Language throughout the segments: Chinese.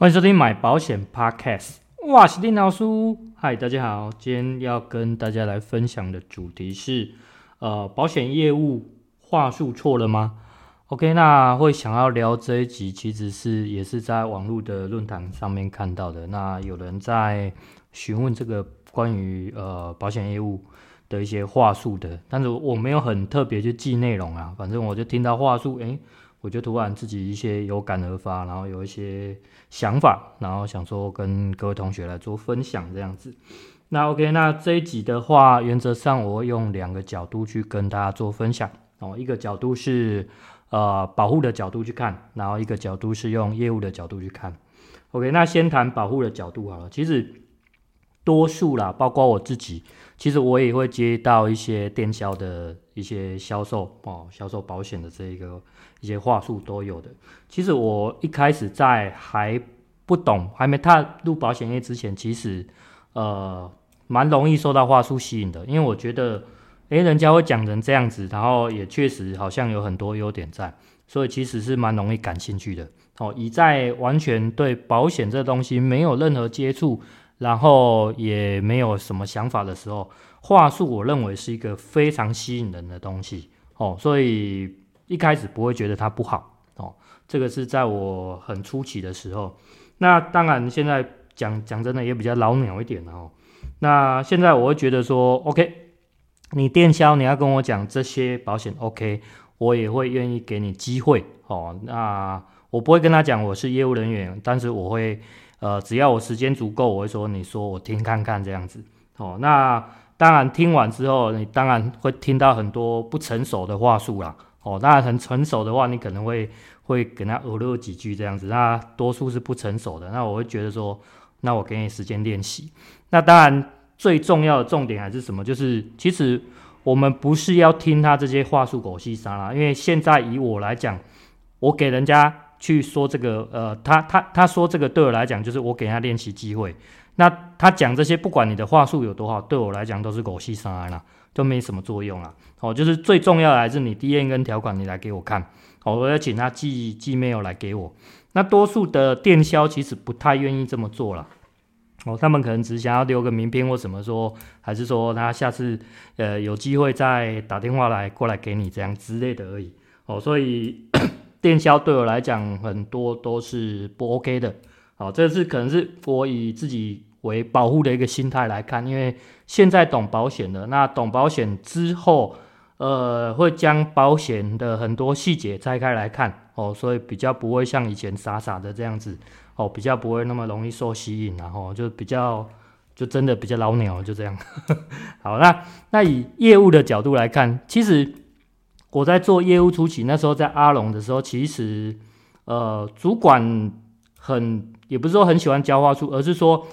欢迎收听买保险 Podcast，我是丁老师。嗨，大家好，今天要跟大家来分享的主题是，呃，保险业务话术错了吗？OK，那会想要聊这一集，其实是也是在网络的论坛上面看到的。那有人在询问这个关于呃保险业务的一些话术的，但是我没有很特别去记内容啊，反正我就听到话术，诶。我就突然自己一些有感而发，然后有一些想法，然后想说跟各位同学来做分享这样子。那 OK，那这一集的话，原则上我会用两个角度去跟大家做分享哦。一个角度是呃保护的角度去看，然后一个角度是用业务的角度去看。OK，那先谈保护的角度好了。其实多数啦，包括我自己，其实我也会接到一些电销的一些销售哦，销售保险的这一个。一些话术都有的。其实我一开始在还不懂、还没踏入保险业之前，其实呃蛮容易受到话术吸引的，因为我觉得，诶，人家会讲成这样子，然后也确实好像有很多优点在，所以其实是蛮容易感兴趣的。哦，以在完全对保险这东西没有任何接触，然后也没有什么想法的时候，话术我认为是一个非常吸引人的东西。哦，所以。一开始不会觉得它不好哦，这个是在我很初期的时候。那当然，现在讲讲真的也比较老鸟一点了哦。那现在我会觉得说，OK，你电销你要跟我讲这些保险，OK，我也会愿意给你机会哦。那我不会跟他讲我是业务人员，但是我会呃，只要我时间足够，我会说你说我听看看这样子哦。那当然听完之后，你当然会听到很多不成熟的话术啦。哦，当然很成熟的话，你可能会会跟他讹了几句这样子。那多数是不成熟的，那我会觉得说，那我给你时间练习。那当然最重要的重点还是什么？就是其实我们不是要听他这些话术狗屁沙啦，因为现在以我来讲，我给人家去说这个，呃，他他他说这个对我来讲，就是我给他练习机会。那他讲这些，不管你的话术有多好，对我来讲都是狗屁沙拉啦。都没什么作用啊！哦，就是最重要的还是你 D N 跟条款，你来给我看，哦，我要请他寄寄 mail 来给我。那多数的电销其实不太愿意这么做了，哦，他们可能只想要留个名片或什么说，还是说他下次呃有机会再打电话来过来给你这样之类的而已。哦，所以电销对我来讲很多都是不 OK 的。好，这是可能是我以自己。为保护的一个心态来看，因为现在懂保险的，那懂保险之后，呃，会将保险的很多细节拆开来看哦，所以比较不会像以前傻傻的这样子哦，比较不会那么容易受吸引，然后就比较就真的比较老鸟，就这样。好，那那以业务的角度来看，其实我在做业务初期，那时候在阿龙的时候，其实呃，主管很也不是说很喜欢教话术，而是说。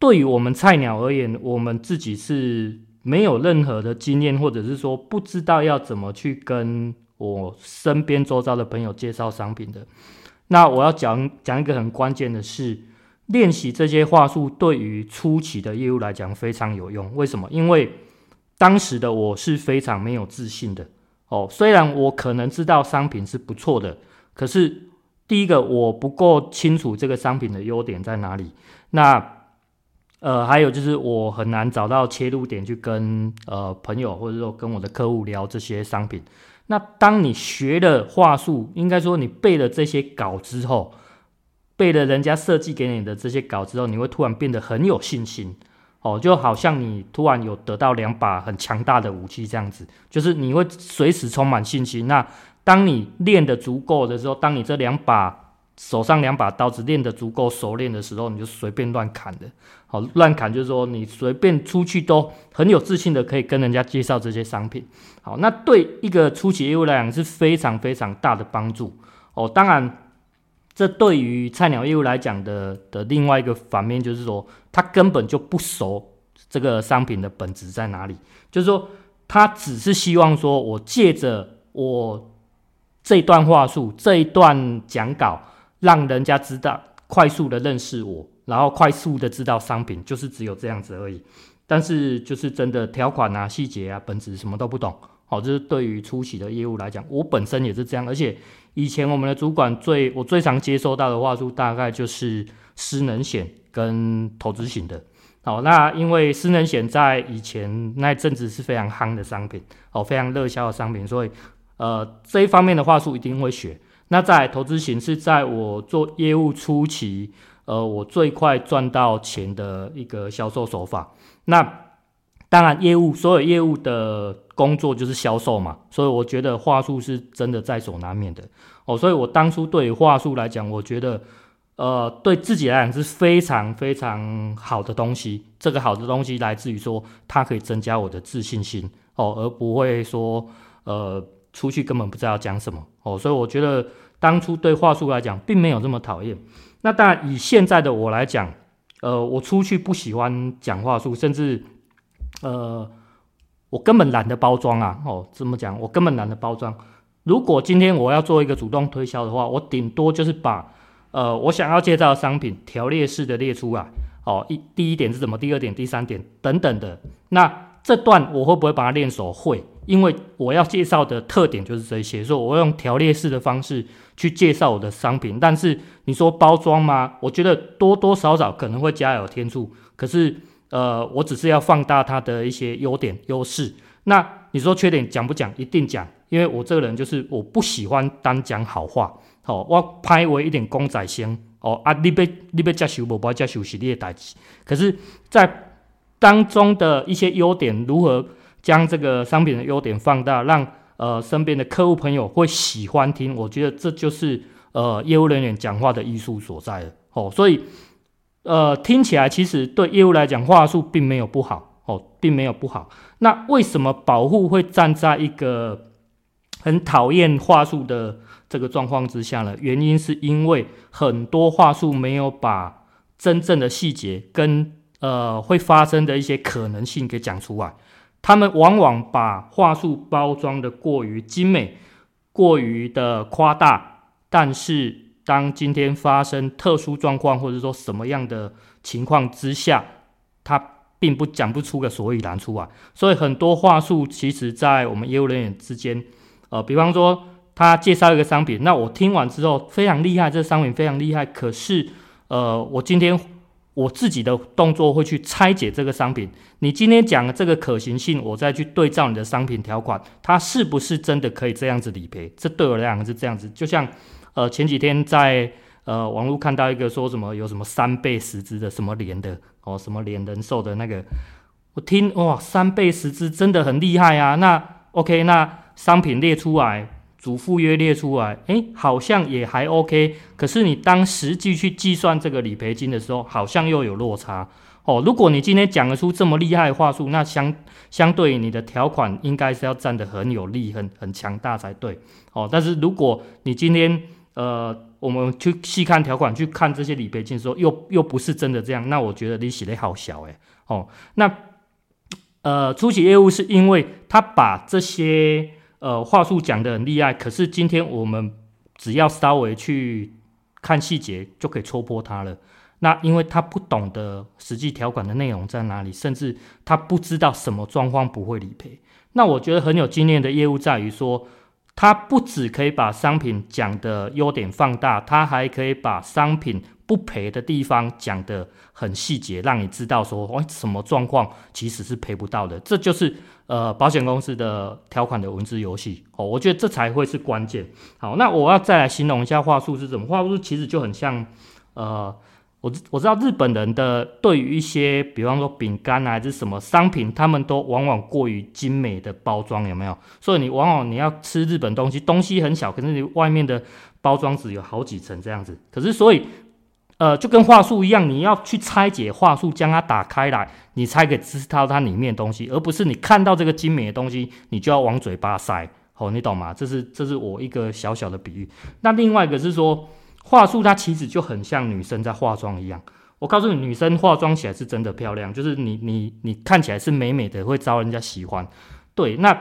对于我们菜鸟而言，我们自己是没有任何的经验，或者是说不知道要怎么去跟我身边周遭的朋友介绍商品的。那我要讲讲一个很关键的是，练习这些话术对于初期的业务来讲非常有用。为什么？因为当时的我是非常没有自信的哦。虽然我可能知道商品是不错的，可是第一个我不够清楚这个商品的优点在哪里。那呃，还有就是我很难找到切入点去跟呃朋友或者说跟我的客户聊这些商品。那当你学了话术，应该说你背了这些稿之后，背了人家设计给你的这些稿之后，你会突然变得很有信心哦，就好像你突然有得到两把很强大的武器这样子，就是你会随时充满信心。那当你练得足够的时候，当你这两把手上两把刀子练得足够熟练的时候，你就随便乱砍的。好，乱砍就是说你随便出去都很有自信的可以跟人家介绍这些商品。好，那对一个初级业务来讲是非常非常大的帮助。哦，当然，这对于菜鸟业务来讲的的另外一个反面就是说，他根本就不熟这个商品的本质在哪里。就是说，他只是希望说我借着我这段话术、这一段讲稿。让人家知道，快速的认识我，然后快速的知道商品，就是只有这样子而已。但是就是真的条款啊、细节啊、本质什么都不懂。好，这是对于初期的业务来讲，我本身也是这样。而且以前我们的主管最我最常接收到的话术，大概就是失能险跟投资型的。好，那因为失能险在以前那阵子是非常夯的商品，哦，非常热销的商品，所以呃这一方面的话术一定会学。那在投资型是在我做业务初期，呃，我最快赚到钱的一个销售手法。那当然，业务所有业务的工作就是销售嘛，所以我觉得话术是真的在所难免的哦。所以我当初对于话术来讲，我觉得。呃，对自己来讲是非常非常好的东西。这个好的东西来自于说，它可以增加我的自信心哦，而不会说，呃，出去根本不知道讲什么哦。所以我觉得当初对话术来讲，并没有这么讨厌。那当然，以现在的我来讲，呃，我出去不喜欢讲话术，甚至，呃，我根本懒得包装啊。哦，这么讲，我根本懒得包装。如果今天我要做一个主动推销的话，我顶多就是把。呃，我想要介绍的商品条列式的列出来，哦，一第一点是什么？第二点、第三点等等的。那这段我会不会把它练熟？会，因为我要介绍的特点就是这些，所以我用条列式的方式去介绍我的商品。但是你说包装吗？我觉得多多少少可能会加有添醋。可是，呃，我只是要放大它的一些优点、优势。那你说缺点讲不讲？一定讲，因为我这个人就是我不喜欢单讲好话。哦，我拍为一点公仔先哦啊，你要你要接受不？不接受是你的代志。可是，在当中的一些优点，如何将这个商品的优点放大，让呃身边的客户朋友会喜欢听？我觉得这就是呃业务人员讲话的艺术所在了。哦，所以呃听起来其实对业务来讲话术并没有不好哦，并没有不好。那为什么保护会站在一个很讨厌话术的这个状况之下呢，原因是因为很多话术没有把真正的细节跟呃会发生的一些可能性给讲出来，他们往往把话术包装的过于精美，过于的夸大，但是当今天发生特殊状况或者说什么样的情况之下，他并不讲不出个所以然出来，所以很多话术其实在我们业务人员之间。呃，比方说他介绍一个商品，那我听完之后非常厉害，这商品非常厉害。可是，呃，我今天我自己的动作会去拆解这个商品。你今天讲的这个可行性，我再去对照你的商品条款，它是不是真的可以这样子理赔？这对我来讲是这样子。就像呃前几天在呃网络看到一个说什么有什么三倍十支的什么连的哦，什么连人寿的那个，我听哇三倍十支真的很厉害啊。那 OK 那。商品列出来，主副约列出来，诶，好像也还 OK。可是你当实际去计算这个理赔金的时候，好像又有落差哦。如果你今天讲得出这么厉害的话术，那相相对你的条款应该是要站得很有力、很很强大才对哦。但是如果你今天呃，我们去细看条款，去看这些理赔金的时候，又又不是真的这样，那我觉得你写的好小诶。哦。那呃，初期业务是因为他把这些。呃，话术讲得很厉害，可是今天我们只要稍微去看细节，就可以戳破他了。那因为他不懂得实际条款的内容在哪里，甚至他不知道什么状况不会理赔。那我觉得很有经验的业务在于说，他不只可以把商品讲的优点放大，他还可以把商品不赔的地方讲得很细节，让你知道说，哦，什么状况其实是赔不到的。这就是。呃，保险公司的条款的文字游戏哦，我觉得这才会是关键。好，那我要再来形容一下话术是什么？话术其实就很像，呃，我我知道日本人的对于一些，比方说饼干啊，还是什么商品，他们都往往过于精美的包装，有没有？所以你往往你要吃日本东西，东西很小，可是你外面的包装纸有好几层这样子。可是所以。呃，就跟话术一样，你要去拆解话术，将它打开来，你才可以知道它里面的东西，而不是你看到这个精美的东西，你就要往嘴巴塞。哦，你懂吗？这是这是我一个小小的比喻。那另外一个是说，话术它其实就很像女生在化妆一样。我告诉你，女生化妆起来是真的漂亮，就是你你你看起来是美美的，会招人家喜欢。对，那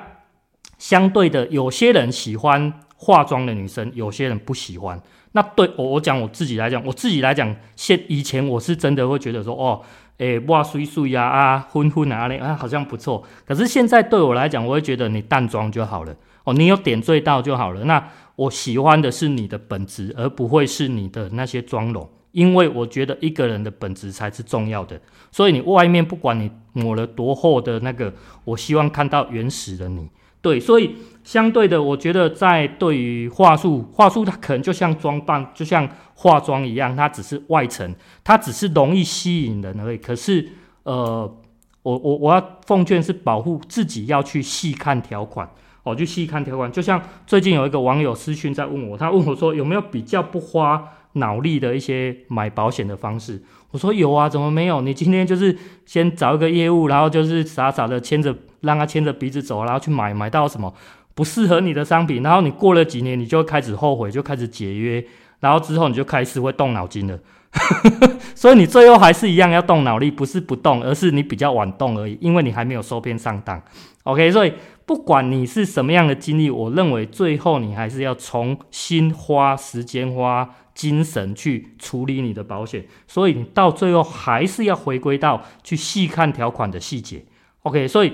相对的，有些人喜欢化妆的女生，有些人不喜欢。那对我我讲我自己来讲，我自己来讲，现以前我是真的会觉得说，哦，诶，哇，水水呀，啊，昏昏啊，那啊，好像不错。可是现在对我来讲，我会觉得你淡妆就好了，哦，你有点缀到就好了。那我喜欢的是你的本质，而不会是你的那些妆容。因为我觉得一个人的本质才是重要的。所以你外面不管你抹了多厚的那个，我希望看到原始的你。对，所以相对的，我觉得在对于话术，话术它可能就像装扮，就像化妆一样，它只是外层，它只是容易吸引人而已。可是，呃，我我我要奉劝是保护自己，要去细看条款，哦，去细看条款。就像最近有一个网友私讯在问我，他问我说有没有比较不花脑力的一些买保险的方式？我说有啊，怎么没有？你今天就是先找一个业务，然后就是傻傻的牵着。让他牵着鼻子走，然后去买，买到什么不适合你的商品，然后你过了几年，你就开始后悔，就开始解约，然后之后你就开始会动脑筋了。所以你最后还是一样要动脑力，不是不动，而是你比较晚动而已，因为你还没有收编上当。OK，所以不管你是什么样的经历，我认为最后你还是要重新花时间、花精神去处理你的保险。所以你到最后还是要回归到去细看条款的细节。OK，所以。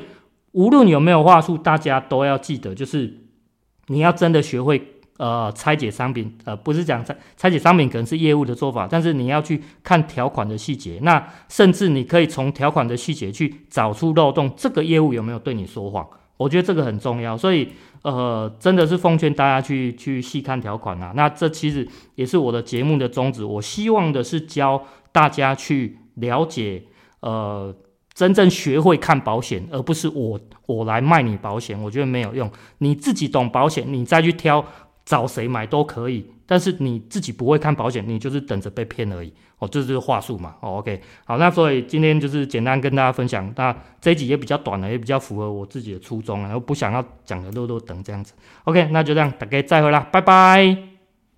无论有没有话术，大家都要记得，就是你要真的学会呃拆解商品，呃不是讲拆拆解商品可能是业务的做法，但是你要去看条款的细节，那甚至你可以从条款的细节去找出漏洞，这个业务有没有对你说谎？我觉得这个很重要，所以呃真的是奉劝大家去去细看条款啊。那这其实也是我的节目的宗旨，我希望的是教大家去了解呃。真正学会看保险，而不是我我来卖你保险，我觉得没有用。你自己懂保险，你再去挑找谁买都可以。但是你自己不会看保险，你就是等着被骗而已。哦，这就是话术嘛。哦，OK，好，那所以今天就是简单跟大家分享。那这一集也比较短了，也比较符合我自己的初衷，然后不想要讲的漏漏等这样子。OK，那就这样，大家再会啦，拜拜。